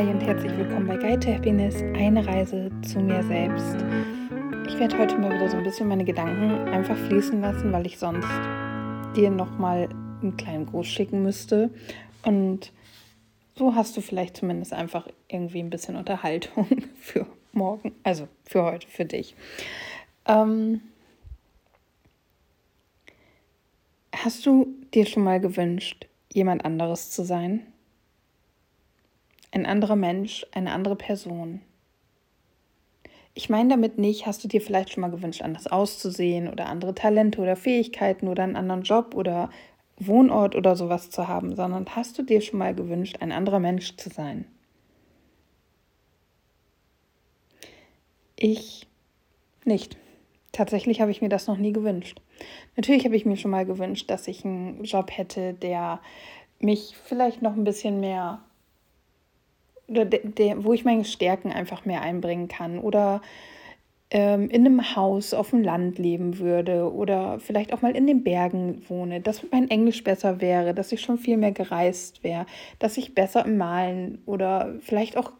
Hi und herzlich willkommen bei Guide to Happiness, eine Reise zu mir selbst. Ich werde heute mal wieder so ein bisschen meine Gedanken einfach fließen lassen, weil ich sonst dir nochmal einen kleinen Gruß schicken müsste. Und so hast du vielleicht zumindest einfach irgendwie ein bisschen Unterhaltung für morgen, also für heute, für dich. Ähm, hast du dir schon mal gewünscht, jemand anderes zu sein? Ein anderer Mensch, eine andere Person. Ich meine damit nicht, hast du dir vielleicht schon mal gewünscht, anders auszusehen oder andere Talente oder Fähigkeiten oder einen anderen Job oder Wohnort oder sowas zu haben, sondern hast du dir schon mal gewünscht, ein anderer Mensch zu sein? Ich nicht. Tatsächlich habe ich mir das noch nie gewünscht. Natürlich habe ich mir schon mal gewünscht, dass ich einen Job hätte, der mich vielleicht noch ein bisschen mehr oder der, der, wo ich meine Stärken einfach mehr einbringen kann oder ähm, in einem Haus auf dem Land leben würde oder vielleicht auch mal in den Bergen wohne, dass mein Englisch besser wäre, dass ich schon viel mehr gereist wäre, dass ich besser im Malen oder vielleicht auch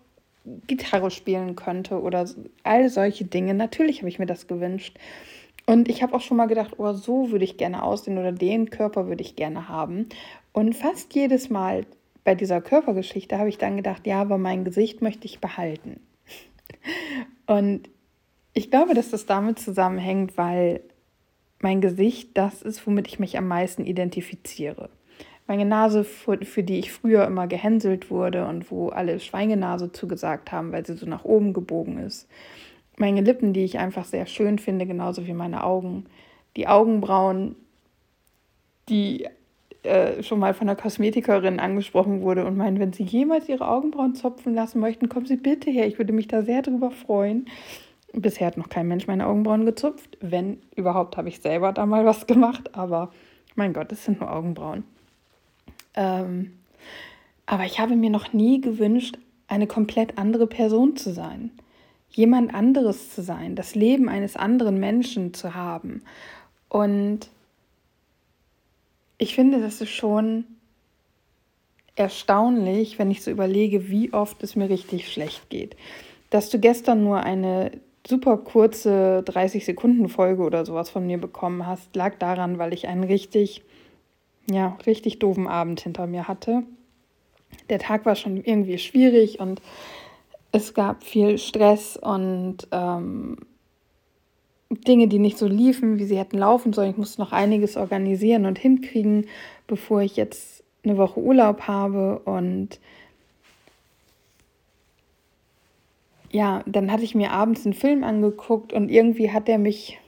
Gitarre spielen könnte oder all solche Dinge. Natürlich habe ich mir das gewünscht. Und ich habe auch schon mal gedacht, oh, so würde ich gerne aussehen oder den Körper würde ich gerne haben. Und fast jedes Mal bei dieser Körpergeschichte habe ich dann gedacht, ja, aber mein Gesicht möchte ich behalten. Und ich glaube, dass das damit zusammenhängt, weil mein Gesicht das ist, womit ich mich am meisten identifiziere. Meine Nase, für, die ich früher immer gehänselt wurde und wo alle Schweingenase zugesagt haben, weil sie so nach oben gebogen ist. Meine Lippen, die ich einfach sehr schön finde, genauso wie meine Augen. Die Augenbrauen, die äh, schon mal von einer Kosmetikerin angesprochen wurde und meint, wenn Sie jemals Ihre Augenbrauen zopfen lassen möchten, kommen Sie bitte her. Ich würde mich da sehr drüber freuen. Bisher hat noch kein Mensch meine Augenbrauen gezupft. Wenn überhaupt, habe ich selber da mal was gemacht. Aber mein Gott, es sind nur Augenbrauen. Ähm, aber ich habe mir noch nie gewünscht, eine komplett andere Person zu sein. Jemand anderes zu sein, das Leben eines anderen Menschen zu haben. Und ich finde, das ist schon erstaunlich, wenn ich so überlege, wie oft es mir richtig schlecht geht. Dass du gestern nur eine super kurze 30 Sekunden Folge oder sowas von mir bekommen hast, lag daran, weil ich einen richtig, ja, richtig doofen Abend hinter mir hatte. Der Tag war schon irgendwie schwierig und es gab viel Stress und ähm, Dinge, die nicht so liefen, wie sie hätten laufen sollen. Ich musste noch einiges organisieren und hinkriegen, bevor ich jetzt eine Woche Urlaub habe. Und ja, dann hatte ich mir abends einen Film angeguckt und irgendwie hat er mich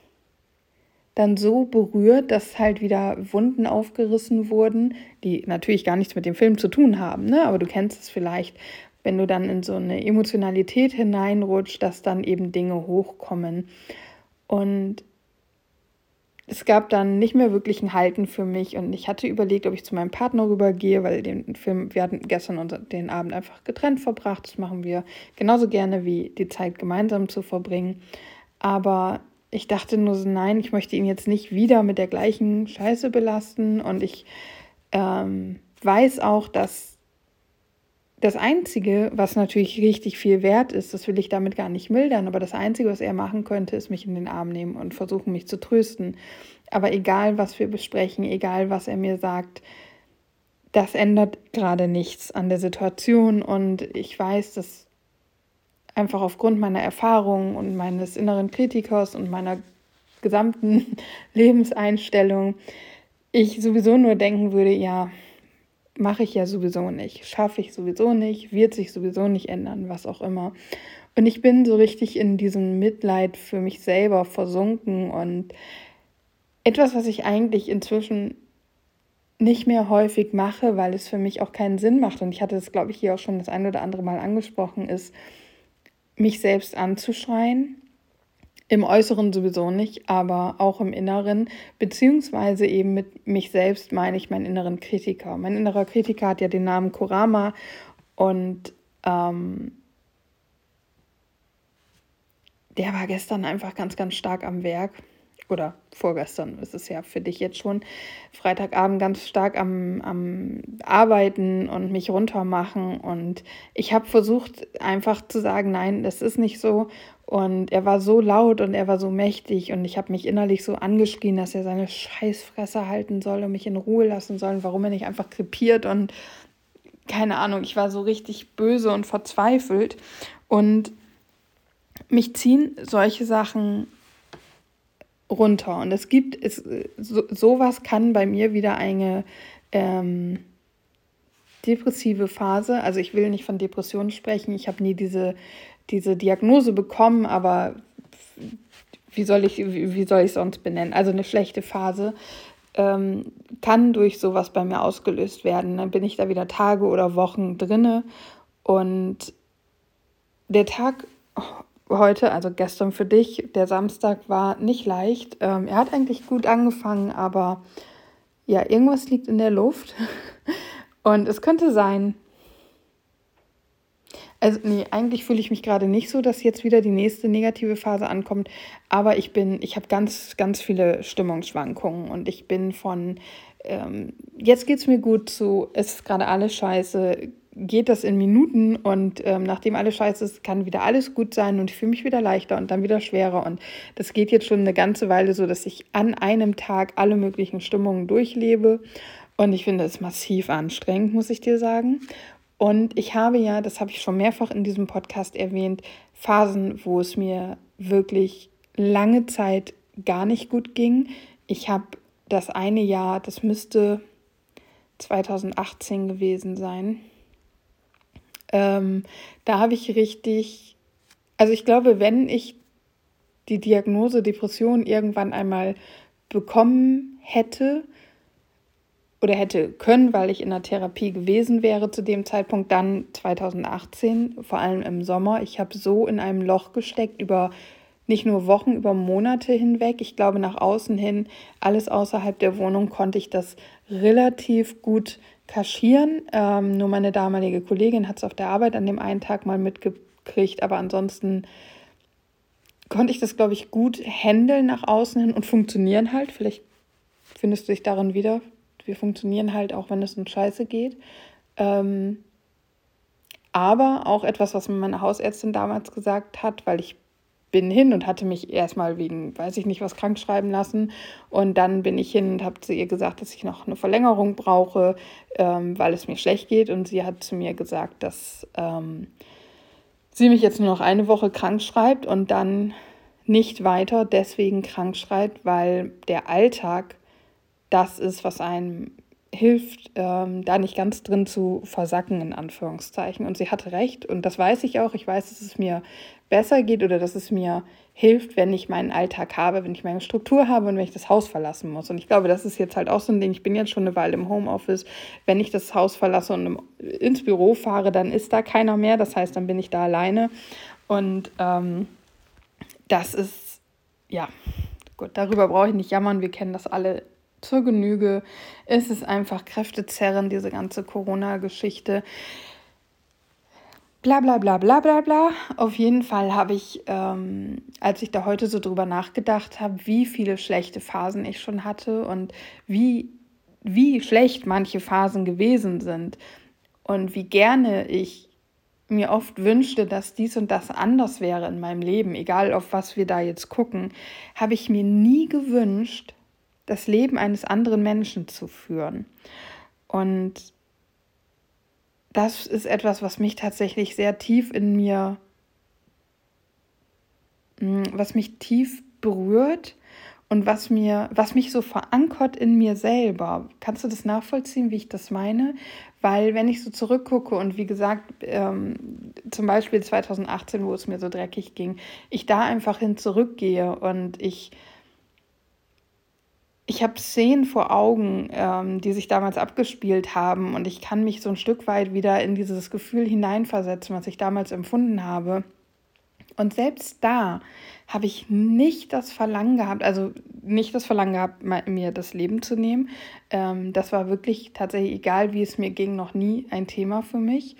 dann so berührt, dass halt wieder Wunden aufgerissen wurden, die natürlich gar nichts mit dem Film zu tun haben, ne? aber du kennst es vielleicht, wenn du dann in so eine Emotionalität hineinrutscht, dass dann eben Dinge hochkommen. Und es gab dann nicht mehr wirklich ein Halten für mich und ich hatte überlegt, ob ich zu meinem Partner rübergehe, weil den Film, wir hatten gestern den Abend einfach getrennt verbracht. Das machen wir genauso gerne wie die Zeit gemeinsam zu verbringen. Aber ich dachte nur so, nein, ich möchte ihn jetzt nicht wieder mit der gleichen Scheiße belasten und ich ähm, weiß auch, dass das Einzige, was natürlich richtig viel wert ist, das will ich damit gar nicht mildern, aber das Einzige, was er machen könnte, ist mich in den Arm nehmen und versuchen, mich zu trösten. Aber egal, was wir besprechen, egal, was er mir sagt, das ändert gerade nichts an der Situation und ich weiß, dass einfach aufgrund meiner Erfahrung und meines inneren Kritikers und meiner gesamten Lebenseinstellung ich sowieso nur denken würde, ja, mache ich ja sowieso nicht, schaffe ich sowieso nicht, wird sich sowieso nicht ändern, was auch immer. Und ich bin so richtig in diesem Mitleid für mich selber versunken und etwas, was ich eigentlich inzwischen nicht mehr häufig mache, weil es für mich auch keinen Sinn macht. Und ich hatte das, glaube ich, hier auch schon das ein oder andere Mal angesprochen, ist, mich selbst anzuschreien im Äußeren sowieso nicht, aber auch im Inneren, beziehungsweise eben mit mich selbst meine ich meinen inneren Kritiker. Mein innerer Kritiker hat ja den Namen Kurama und ähm, der war gestern einfach ganz, ganz stark am Werk. Oder vorgestern ist es ja für dich jetzt schon, Freitagabend ganz stark am, am Arbeiten und mich runtermachen. Und ich habe versucht einfach zu sagen, nein, das ist nicht so. Und er war so laut und er war so mächtig und ich habe mich innerlich so angeschrien, dass er seine Scheißfresse halten soll und mich in Ruhe lassen soll, warum er nicht einfach krepiert und keine Ahnung, ich war so richtig böse und verzweifelt und mich ziehen solche Sachen runter. Und es gibt, es, so, sowas kann bei mir wieder eine ähm, depressive Phase, also ich will nicht von Depressionen sprechen, ich habe nie diese, diese Diagnose bekommen, aber wie soll ich wie, soll ich sonst benennen? Also eine schlechte Phase ähm, kann durch sowas bei mir ausgelöst werden. Dann bin ich da wieder Tage oder Wochen drinne und der Tag heute, also gestern für dich, der Samstag war nicht leicht. Ähm, er hat eigentlich gut angefangen, aber ja, irgendwas liegt in der Luft. Und es könnte sein, also nee, eigentlich fühle ich mich gerade nicht so, dass jetzt wieder die nächste negative Phase ankommt, aber ich bin, ich habe ganz, ganz viele Stimmungsschwankungen und ich bin von ähm, jetzt geht es mir gut zu, es ist gerade alles scheiße, geht das in Minuten und ähm, nachdem alles scheiße ist, kann wieder alles gut sein und ich fühle mich wieder leichter und dann wieder schwerer. Und das geht jetzt schon eine ganze Weile so, dass ich an einem Tag alle möglichen Stimmungen durchlebe. Und ich finde es massiv anstrengend, muss ich dir sagen. Und ich habe ja, das habe ich schon mehrfach in diesem Podcast erwähnt, Phasen, wo es mir wirklich lange Zeit gar nicht gut ging. Ich habe das eine Jahr, das müsste 2018 gewesen sein, ähm, da habe ich richtig, also ich glaube, wenn ich die Diagnose Depression irgendwann einmal bekommen hätte oder hätte können, weil ich in der Therapie gewesen wäre zu dem Zeitpunkt, dann 2018, vor allem im Sommer. Ich habe so in einem Loch gesteckt über nicht nur Wochen, über Monate hinweg. Ich glaube, nach außen hin, alles außerhalb der Wohnung, konnte ich das relativ gut kaschieren. Ähm, nur meine damalige Kollegin hat es auf der Arbeit an dem einen Tag mal mitgekriegt, aber ansonsten konnte ich das, glaube ich, gut handeln nach außen hin und funktionieren halt. Vielleicht findest du dich darin wieder. Wir funktionieren halt auch, wenn es um Scheiße geht. Ähm, aber auch etwas, was mir meine Hausärztin damals gesagt hat, weil ich bin hin und hatte mich erstmal wegen, weiß ich nicht, was krank schreiben lassen. Und dann bin ich hin und habe zu ihr gesagt, dass ich noch eine Verlängerung brauche, ähm, weil es mir schlecht geht. Und sie hat zu mir gesagt, dass ähm, sie mich jetzt nur noch eine Woche krank schreibt und dann nicht weiter deswegen krank schreibt, weil der Alltag das ist, was einem hilft, ähm, da nicht ganz drin zu versacken, in Anführungszeichen. Und sie hatte recht und das weiß ich auch. Ich weiß, dass es mir besser geht oder dass es mir hilft, wenn ich meinen Alltag habe, wenn ich meine Struktur habe und wenn ich das Haus verlassen muss. Und ich glaube, das ist jetzt halt auch so ein Ding. Ich bin jetzt schon eine Weile im Homeoffice. Wenn ich das Haus verlasse und ins Büro fahre, dann ist da keiner mehr. Das heißt, dann bin ich da alleine. Und ähm, das ist, ja, gut, darüber brauche ich nicht jammern. Wir kennen das alle zur Genüge. Es ist einfach Kräftezerren, diese ganze Corona-Geschichte bla bla bla bla bla bla. Auf jeden Fall habe ich, ähm, als ich da heute so drüber nachgedacht habe, wie viele schlechte Phasen ich schon hatte und wie, wie schlecht manche Phasen gewesen sind und wie gerne ich mir oft wünschte, dass dies und das anders wäre in meinem Leben, egal auf was wir da jetzt gucken, habe ich mir nie gewünscht, das Leben eines anderen Menschen zu führen. Und das ist etwas, was mich tatsächlich sehr tief in mir, mm, was mich tief berührt und was mir, was mich so verankert in mir selber. Kannst du das nachvollziehen, wie ich das meine? Weil wenn ich so zurückgucke und wie gesagt, ähm, zum Beispiel 2018, wo es mir so dreckig ging, ich da einfach hin zurückgehe und ich ich habe Szenen vor Augen, ähm, die sich damals abgespielt haben und ich kann mich so ein Stück weit wieder in dieses Gefühl hineinversetzen, was ich damals empfunden habe. Und selbst da habe ich nicht das Verlangen gehabt, also nicht das Verlangen gehabt, mir das Leben zu nehmen. Ähm, das war wirklich tatsächlich, egal wie es mir ging, noch nie ein Thema für mich.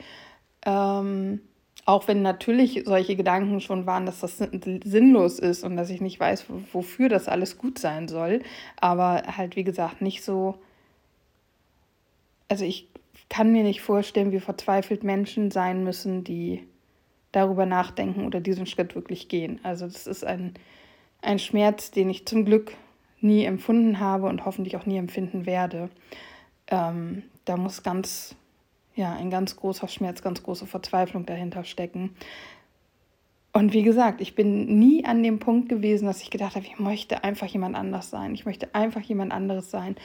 Ähm, Auch wenn natürlich solche Gedanken schon waren, dass das sinnlos ist und dass ich nicht weiß, wofür das alles gut sein soll. Aber halt, wie gesagt, nicht so. Also ich kann mir nicht vorstellen, wie verzweifelt Menschen sein müssen, die darüber nachdenken oder diesen Schritt wirklich gehen. Also das ist ein, ein Schmerz, den ich zum Glück nie empfunden habe und hoffentlich auch nie empfinden werde. Ähm, da muss ganz ja, ein ganz großer Schmerz, ganz große Verzweiflung dahinter stecken. Und wie gesagt, ich bin nie an dem Punkt gewesen, dass ich gedacht habe, ich möchte einfach jemand anders sein. Ich möchte einfach jemand anderes sein.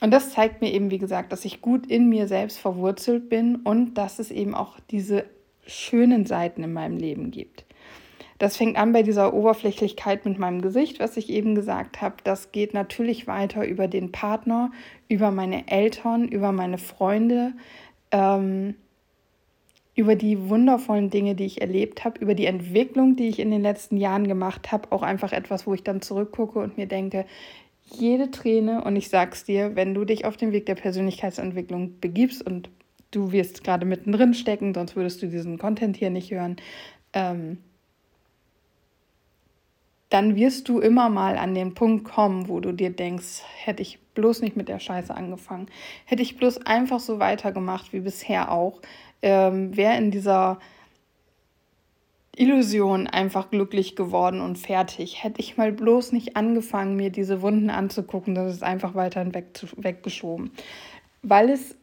Und das zeigt mir eben, wie gesagt, dass ich gut in mir selbst verwurzelt bin und dass es eben auch diese schönen Seiten in meinem Leben gibt. Das fängt an bei dieser Oberflächlichkeit mit meinem Gesicht, was ich eben gesagt habe. Das geht natürlich weiter über den Partner, über meine Eltern, über meine Freunde, ähm, über die wundervollen Dinge, die ich erlebt habe, über die Entwicklung, die ich in den letzten Jahren gemacht habe, auch einfach etwas, wo ich dann zurückgucke und mir denke, jede Träne, und ich sag's dir, wenn du dich auf den Weg der Persönlichkeitsentwicklung begibst und du wirst gerade mittendrin stecken, sonst würdest du diesen Content hier nicht hören, ähm, dann wirst du immer mal an den Punkt kommen, wo du dir denkst, hätte ich bloß nicht mit der Scheiße angefangen, hätte ich bloß einfach so weitergemacht wie bisher auch, ähm, wäre in dieser Illusion einfach glücklich geworden und fertig. Hätte ich mal bloß nicht angefangen, mir diese Wunden anzugucken, das ist einfach weiterhin weg, weggeschoben. Weil es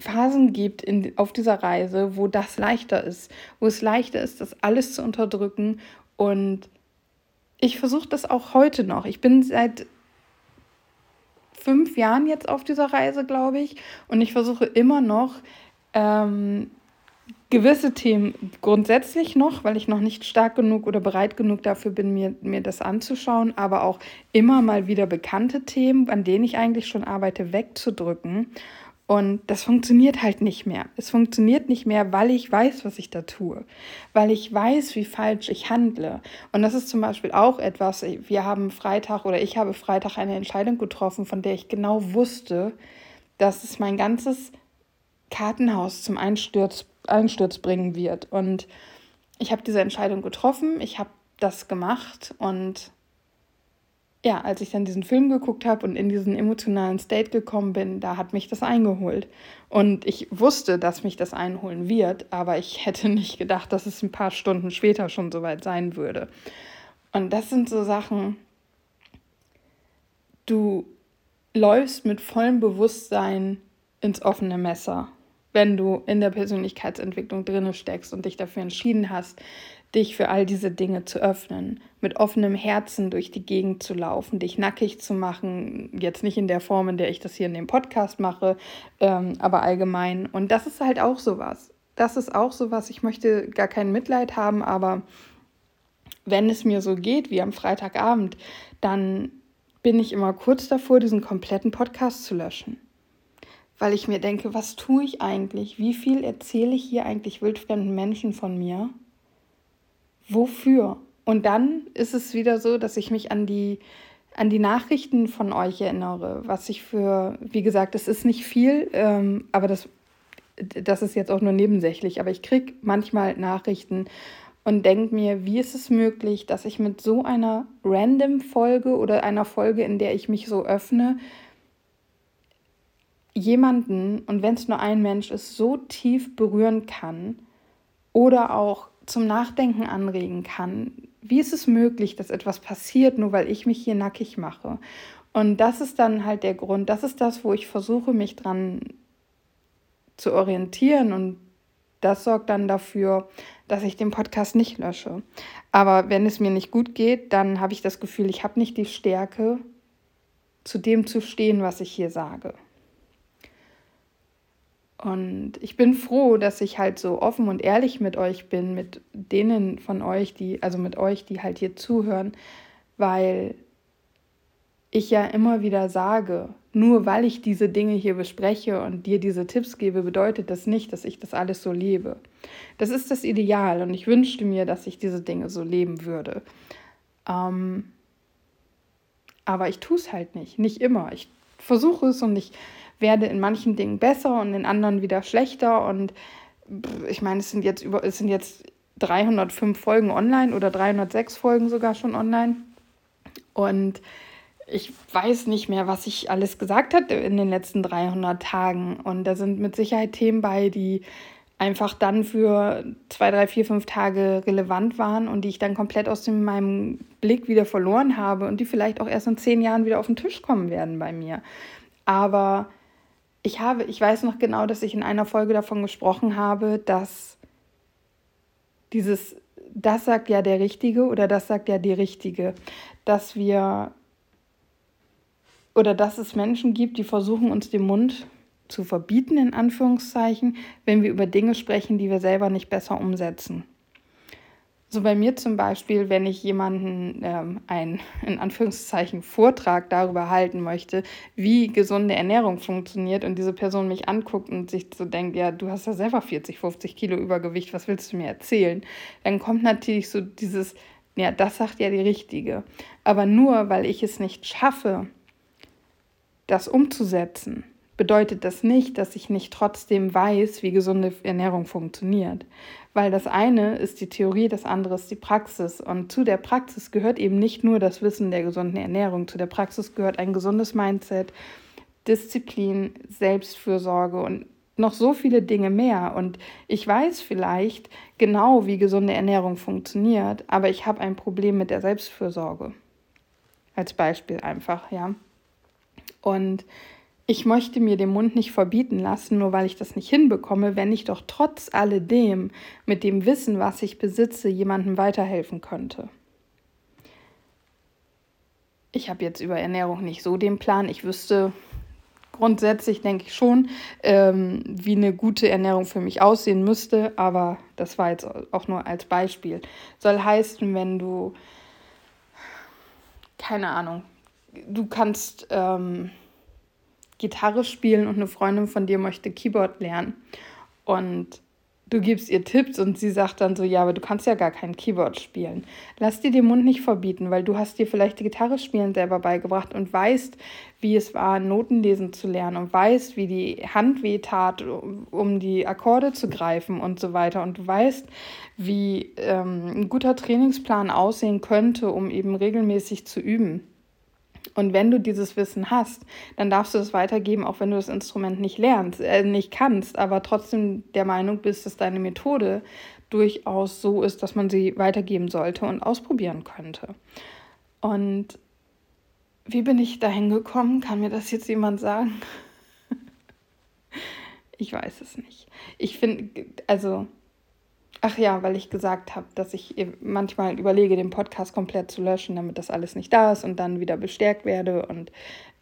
Phasen gibt in, auf dieser Reise, wo das leichter ist, wo es leichter ist, das alles zu unterdrücken und ich versuche das auch heute noch. Ich bin seit fünf Jahren jetzt auf dieser Reise, glaube ich. Und ich versuche immer noch ähm, gewisse Themen grundsätzlich noch, weil ich noch nicht stark genug oder bereit genug dafür bin, mir, mir das anzuschauen, aber auch immer mal wieder bekannte Themen, an denen ich eigentlich schon arbeite, wegzudrücken und das funktioniert halt nicht mehr. Es funktioniert nicht mehr, weil ich weiß, was ich da tue, weil ich weiß, wie falsch ich handle. Und das ist zum Beispiel auch etwas, wir haben Freitag oder ich habe Freitag eine Entscheidung getroffen, von der ich genau wusste, dass es mein ganzes Kartenhaus zum Einsturz, Einsturz bringen wird. Und ich habe diese Entscheidung getroffen, ich habe das gemacht und ja, als ich dann diesen Film geguckt habe und in diesen emotionalen State gekommen bin, da hat mich das eingeholt. Und ich wusste, dass mich das einholen wird, aber ich hätte nicht gedacht, dass es ein paar Stunden später schon soweit sein würde. Und das sind so Sachen, du läufst mit vollem Bewusstsein ins offene Messer, wenn du in der Persönlichkeitsentwicklung drinne steckst und dich dafür entschieden hast, dich für all diese Dinge zu öffnen, mit offenem Herzen durch die Gegend zu laufen, dich nackig zu machen, jetzt nicht in der Form, in der ich das hier in dem Podcast mache, ähm, aber allgemein. Und das ist halt auch sowas. Das ist auch sowas, ich möchte gar kein Mitleid haben, aber wenn es mir so geht wie am Freitagabend, dann bin ich immer kurz davor, diesen kompletten Podcast zu löschen. Weil ich mir denke, was tue ich eigentlich? Wie viel erzähle ich hier eigentlich wildfremden Menschen von mir? Wofür? Und dann ist es wieder so, dass ich mich an die, an die Nachrichten von euch erinnere, was ich für, wie gesagt, es ist nicht viel, ähm, aber das, das ist jetzt auch nur nebensächlich, aber ich kriege manchmal Nachrichten und denke mir, wie ist es möglich, dass ich mit so einer random Folge oder einer Folge, in der ich mich so öffne, jemanden, und wenn es nur ein Mensch ist, so tief berühren kann oder auch zum Nachdenken anregen kann. Wie ist es möglich, dass etwas passiert, nur weil ich mich hier nackig mache? Und das ist dann halt der Grund, das ist das, wo ich versuche, mich dran zu orientieren und das sorgt dann dafür, dass ich den Podcast nicht lösche. Aber wenn es mir nicht gut geht, dann habe ich das Gefühl, ich habe nicht die Stärke, zu dem zu stehen, was ich hier sage. Und ich bin froh, dass ich halt so offen und ehrlich mit euch bin, mit denen von euch, die, also mit euch, die halt hier zuhören, weil ich ja immer wieder sage, nur weil ich diese Dinge hier bespreche und dir diese Tipps gebe, bedeutet das nicht, dass ich das alles so lebe. Das ist das Ideal und ich wünschte mir, dass ich diese Dinge so leben würde. Ähm, aber ich tue es halt nicht, nicht immer. Ich versuche es und ich werde in manchen Dingen besser und in anderen wieder schlechter. Und ich meine, es sind jetzt über, es sind jetzt 305 Folgen online oder 306 Folgen sogar schon online. Und ich weiß nicht mehr, was ich alles gesagt habe in den letzten 300 Tagen. Und da sind mit Sicherheit Themen bei, die einfach dann für zwei, drei, vier, fünf Tage relevant waren und die ich dann komplett aus dem, meinem Blick wieder verloren habe und die vielleicht auch erst in zehn Jahren wieder auf den Tisch kommen werden bei mir. Aber ich habe, ich weiß noch genau, dass ich in einer Folge davon gesprochen habe, dass dieses, das sagt ja der Richtige oder das sagt ja die Richtige, dass wir oder dass es Menschen gibt, die versuchen, uns den Mund zu verbieten, in Anführungszeichen, wenn wir über Dinge sprechen, die wir selber nicht besser umsetzen. So bei mir zum Beispiel, wenn ich jemanden ähm, einen, in Anführungszeichen, Vortrag darüber halten möchte, wie gesunde Ernährung funktioniert und diese Person mich anguckt und sich so denkt, ja, du hast ja selber 40, 50 Kilo Übergewicht, was willst du mir erzählen? Dann kommt natürlich so dieses, ja, das sagt ja die Richtige. Aber nur weil ich es nicht schaffe, das umzusetzen, bedeutet das nicht, dass ich nicht trotzdem weiß, wie gesunde Ernährung funktioniert. Weil das eine ist die Theorie, das andere ist die Praxis. Und zu der Praxis gehört eben nicht nur das Wissen der gesunden Ernährung, zu der Praxis gehört ein gesundes Mindset, Disziplin, Selbstfürsorge und noch so viele Dinge mehr. Und ich weiß vielleicht genau, wie gesunde Ernährung funktioniert, aber ich habe ein Problem mit der Selbstfürsorge. Als Beispiel einfach, ja. Und ich möchte mir den Mund nicht verbieten lassen, nur weil ich das nicht hinbekomme, wenn ich doch trotz alledem mit dem Wissen, was ich besitze, jemandem weiterhelfen könnte. Ich habe jetzt über Ernährung nicht so den Plan. Ich wüsste grundsätzlich, denke ich schon, ähm, wie eine gute Ernährung für mich aussehen müsste, aber das war jetzt auch nur als Beispiel. Soll heißen, wenn du, keine Ahnung, du kannst ähm, Gitarre spielen und eine Freundin von dir möchte Keyboard lernen. Und du gibst ihr Tipps und sie sagt dann so, ja, aber du kannst ja gar kein Keyboard spielen. Lass dir den Mund nicht verbieten, weil du hast dir vielleicht die Gitarre spielen selber beigebracht und weißt, wie es war, Noten lesen zu lernen und weißt, wie die Hand weh tat, um die Akkorde zu greifen und so weiter. Und du weißt, wie ähm, ein guter Trainingsplan aussehen könnte, um eben regelmäßig zu üben. Und wenn du dieses Wissen hast, dann darfst du es weitergeben, auch wenn du das Instrument nicht lernst, äh, nicht kannst, aber trotzdem der Meinung bist, dass deine Methode durchaus so ist, dass man sie weitergeben sollte und ausprobieren könnte. Und wie bin ich dahin gekommen? Kann mir das jetzt jemand sagen? ich weiß es nicht. Ich finde, also Ach ja, weil ich gesagt habe, dass ich manchmal überlege, den Podcast komplett zu löschen, damit das alles nicht da ist und dann wieder bestärkt werde. Und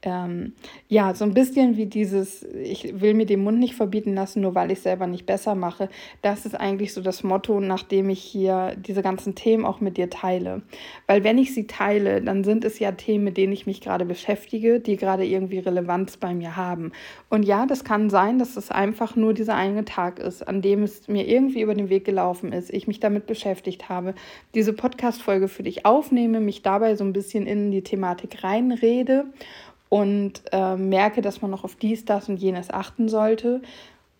ähm, ja, so ein bisschen wie dieses, ich will mir den Mund nicht verbieten lassen, nur weil ich selber nicht besser mache. Das ist eigentlich so das Motto, nachdem ich hier diese ganzen Themen auch mit dir teile. Weil wenn ich sie teile, dann sind es ja Themen, mit denen ich mich gerade beschäftige, die gerade irgendwie Relevanz bei mir haben. Und ja, das kann sein, dass es einfach nur dieser eine Tag ist, an dem es mir irgendwie über den Weg gelaufen ist, ich mich damit beschäftigt habe, diese Podcast-Folge für dich aufnehme, mich dabei so ein bisschen in die Thematik reinrede und äh, merke, dass man noch auf dies, das und jenes achten sollte.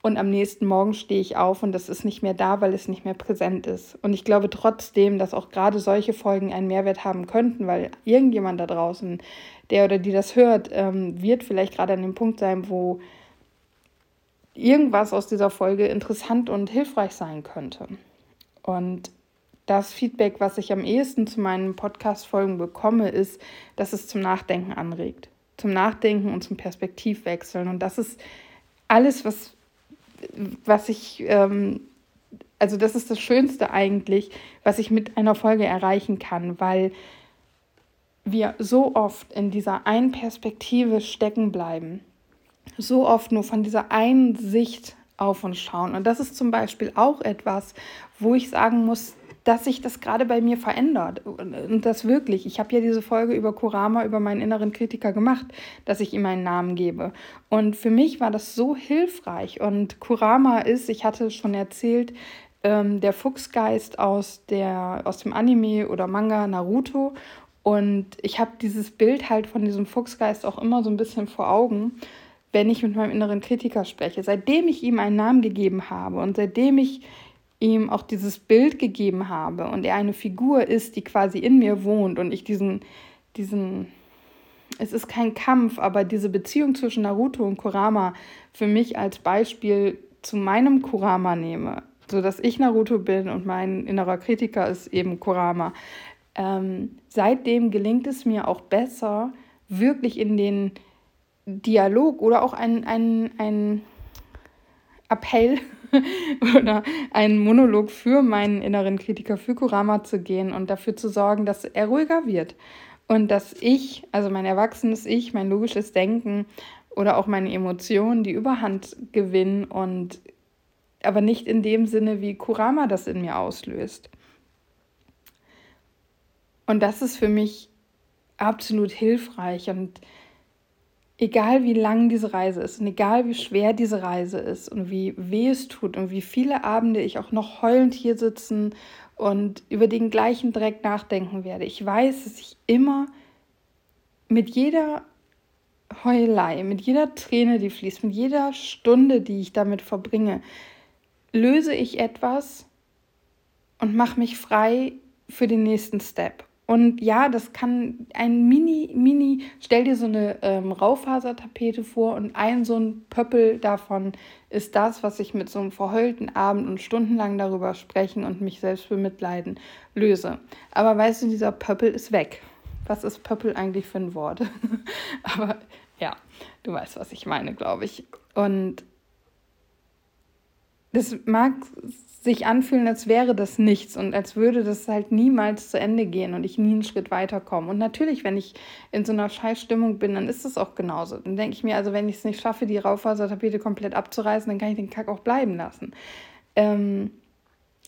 Und am nächsten Morgen stehe ich auf und das ist nicht mehr da, weil es nicht mehr präsent ist. Und ich glaube trotzdem, dass auch gerade solche Folgen einen Mehrwert haben könnten, weil irgendjemand da draußen, der oder die das hört, ähm, wird vielleicht gerade an dem Punkt sein, wo irgendwas aus dieser Folge interessant und hilfreich sein könnte. Und das Feedback, was ich am ehesten zu meinen Podcast-Folgen bekomme, ist, dass es zum Nachdenken anregt zum Nachdenken und zum Perspektivwechseln. Und das ist alles, was, was ich, ähm, also das ist das Schönste eigentlich, was ich mit einer Folge erreichen kann, weil wir so oft in dieser einen Perspektive stecken bleiben, so oft nur von dieser einen Sicht auf uns schauen. Und das ist zum Beispiel auch etwas, wo ich sagen muss, dass sich das gerade bei mir verändert. Und das wirklich. Ich habe ja diese Folge über Kurama, über meinen inneren Kritiker gemacht, dass ich ihm einen Namen gebe. Und für mich war das so hilfreich. Und Kurama ist, ich hatte schon erzählt, ähm, der Fuchsgeist aus, der, aus dem Anime oder Manga Naruto. Und ich habe dieses Bild halt von diesem Fuchsgeist auch immer so ein bisschen vor Augen, wenn ich mit meinem inneren Kritiker spreche. Seitdem ich ihm einen Namen gegeben habe und seitdem ich ihm auch dieses Bild gegeben habe und er eine Figur ist, die quasi in mir wohnt und ich diesen, diesen, es ist kein Kampf, aber diese Beziehung zwischen Naruto und Kurama für mich als Beispiel zu meinem Kurama nehme, so dass ich Naruto bin und mein innerer Kritiker ist eben Kurama. Ähm, seitdem gelingt es mir auch besser, wirklich in den Dialog oder auch ein, ein, ein Appell oder einen Monolog für meinen inneren Kritiker, für Kurama zu gehen und dafür zu sorgen, dass er ruhiger wird. Und dass ich, also mein erwachsenes Ich, mein logisches Denken oder auch meine Emotionen die Überhand gewinnen und aber nicht in dem Sinne, wie Kurama das in mir auslöst. Und das ist für mich absolut hilfreich und egal wie lang diese Reise ist und egal wie schwer diese Reise ist und wie weh es tut und wie viele Abende ich auch noch heulend hier sitzen und über den gleichen Dreck nachdenken werde, ich weiß, dass ich immer mit jeder Heulei, mit jeder Träne, die fließt, mit jeder Stunde, die ich damit verbringe, löse ich etwas und mache mich frei für den nächsten Step. Und ja, das kann ein Mini, Mini, stell dir so eine ähm, Raufasertapete vor und ein so ein Pöppel davon ist das, was ich mit so einem verheulten Abend und stundenlang darüber sprechen und mich selbst bemitleiden löse. Aber weißt du, dieser Pöppel ist weg. Was ist Pöppel eigentlich für ein Wort? Aber ja, du weißt, was ich meine, glaube ich. Und das mag sich anfühlen, als wäre das nichts und als würde das halt niemals zu Ende gehen und ich nie einen Schritt weiterkomme. Und natürlich, wenn ich in so einer Scheißstimmung bin, dann ist das auch genauso. Dann denke ich mir, also wenn ich es nicht schaffe, die Raufasertapete komplett abzureißen, dann kann ich den Kack auch bleiben lassen. Ähm,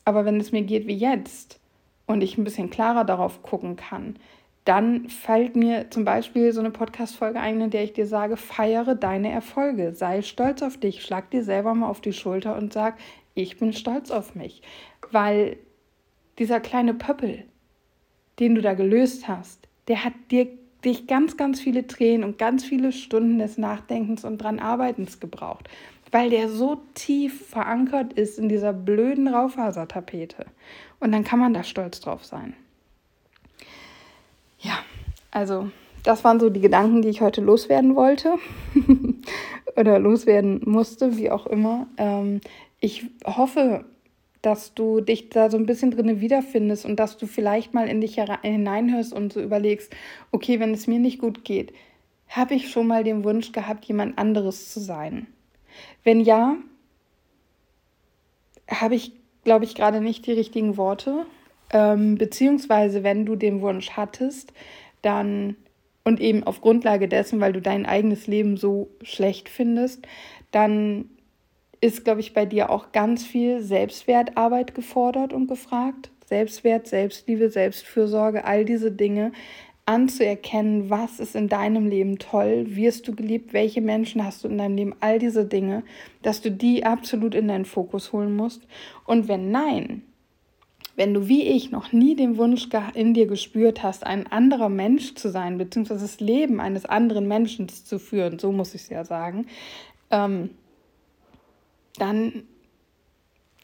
aber wenn es mir geht wie jetzt und ich ein bisschen klarer darauf gucken kann, dann fällt mir zum Beispiel so eine Podcast-Folge ein, in der ich dir sage, feiere deine Erfolge, sei stolz auf dich, schlag dir selber mal auf die Schulter und sag, ich bin stolz auf mich. Weil dieser kleine Pöppel, den du da gelöst hast, der hat dir dich ganz, ganz viele Tränen und ganz viele Stunden des Nachdenkens und dran Arbeitens gebraucht, weil der so tief verankert ist in dieser blöden Raufasertapete. Und dann kann man da stolz drauf sein. Also das waren so die Gedanken, die ich heute loswerden wollte oder loswerden musste, wie auch immer. Ähm, ich hoffe, dass du dich da so ein bisschen drin wiederfindest und dass du vielleicht mal in dich hineinhörst und so überlegst, okay, wenn es mir nicht gut geht, habe ich schon mal den Wunsch gehabt, jemand anderes zu sein? Wenn ja, habe ich, glaube ich, gerade nicht die richtigen Worte. Ähm, beziehungsweise, wenn du den Wunsch hattest, dann und eben auf Grundlage dessen, weil du dein eigenes Leben so schlecht findest, dann ist, glaube ich, bei dir auch ganz viel Selbstwertarbeit gefordert und gefragt. Selbstwert, Selbstliebe, Selbstfürsorge, all diese Dinge anzuerkennen, was ist in deinem Leben toll, wirst du geliebt, welche Menschen hast du in deinem Leben, all diese Dinge, dass du die absolut in deinen Fokus holen musst. Und wenn nein, wenn du wie ich noch nie den Wunsch in dir gespürt hast, ein anderer Mensch zu sein, beziehungsweise das Leben eines anderen Menschen zu führen, so muss ich es ja sagen, ähm, dann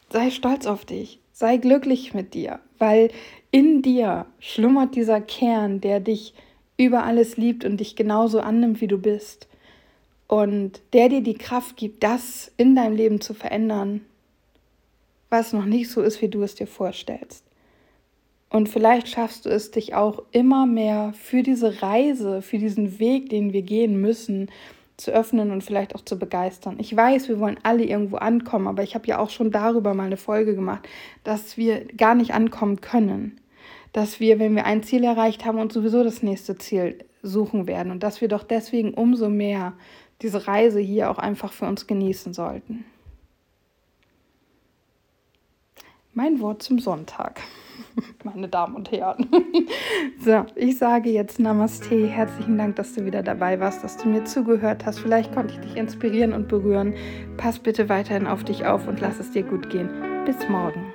sei stolz auf dich, sei glücklich mit dir, weil in dir schlummert dieser Kern, der dich über alles liebt und dich genauso annimmt, wie du bist. Und der dir die Kraft gibt, das in deinem Leben zu verändern, was noch nicht so ist, wie du es dir vorstellst. Und vielleicht schaffst du es, dich auch immer mehr für diese Reise, für diesen Weg, den wir gehen müssen, zu öffnen und vielleicht auch zu begeistern. Ich weiß, wir wollen alle irgendwo ankommen, aber ich habe ja auch schon darüber mal eine Folge gemacht, dass wir gar nicht ankommen können. Dass wir, wenn wir ein Ziel erreicht haben, uns sowieso das nächste Ziel suchen werden und dass wir doch deswegen umso mehr diese Reise hier auch einfach für uns genießen sollten. Mein Wort zum Sonntag, meine Damen und Herren. so, ich sage jetzt Namaste. Herzlichen Dank, dass du wieder dabei warst, dass du mir zugehört hast. Vielleicht konnte ich dich inspirieren und berühren. Pass bitte weiterhin auf dich auf und lass es dir gut gehen. Bis morgen.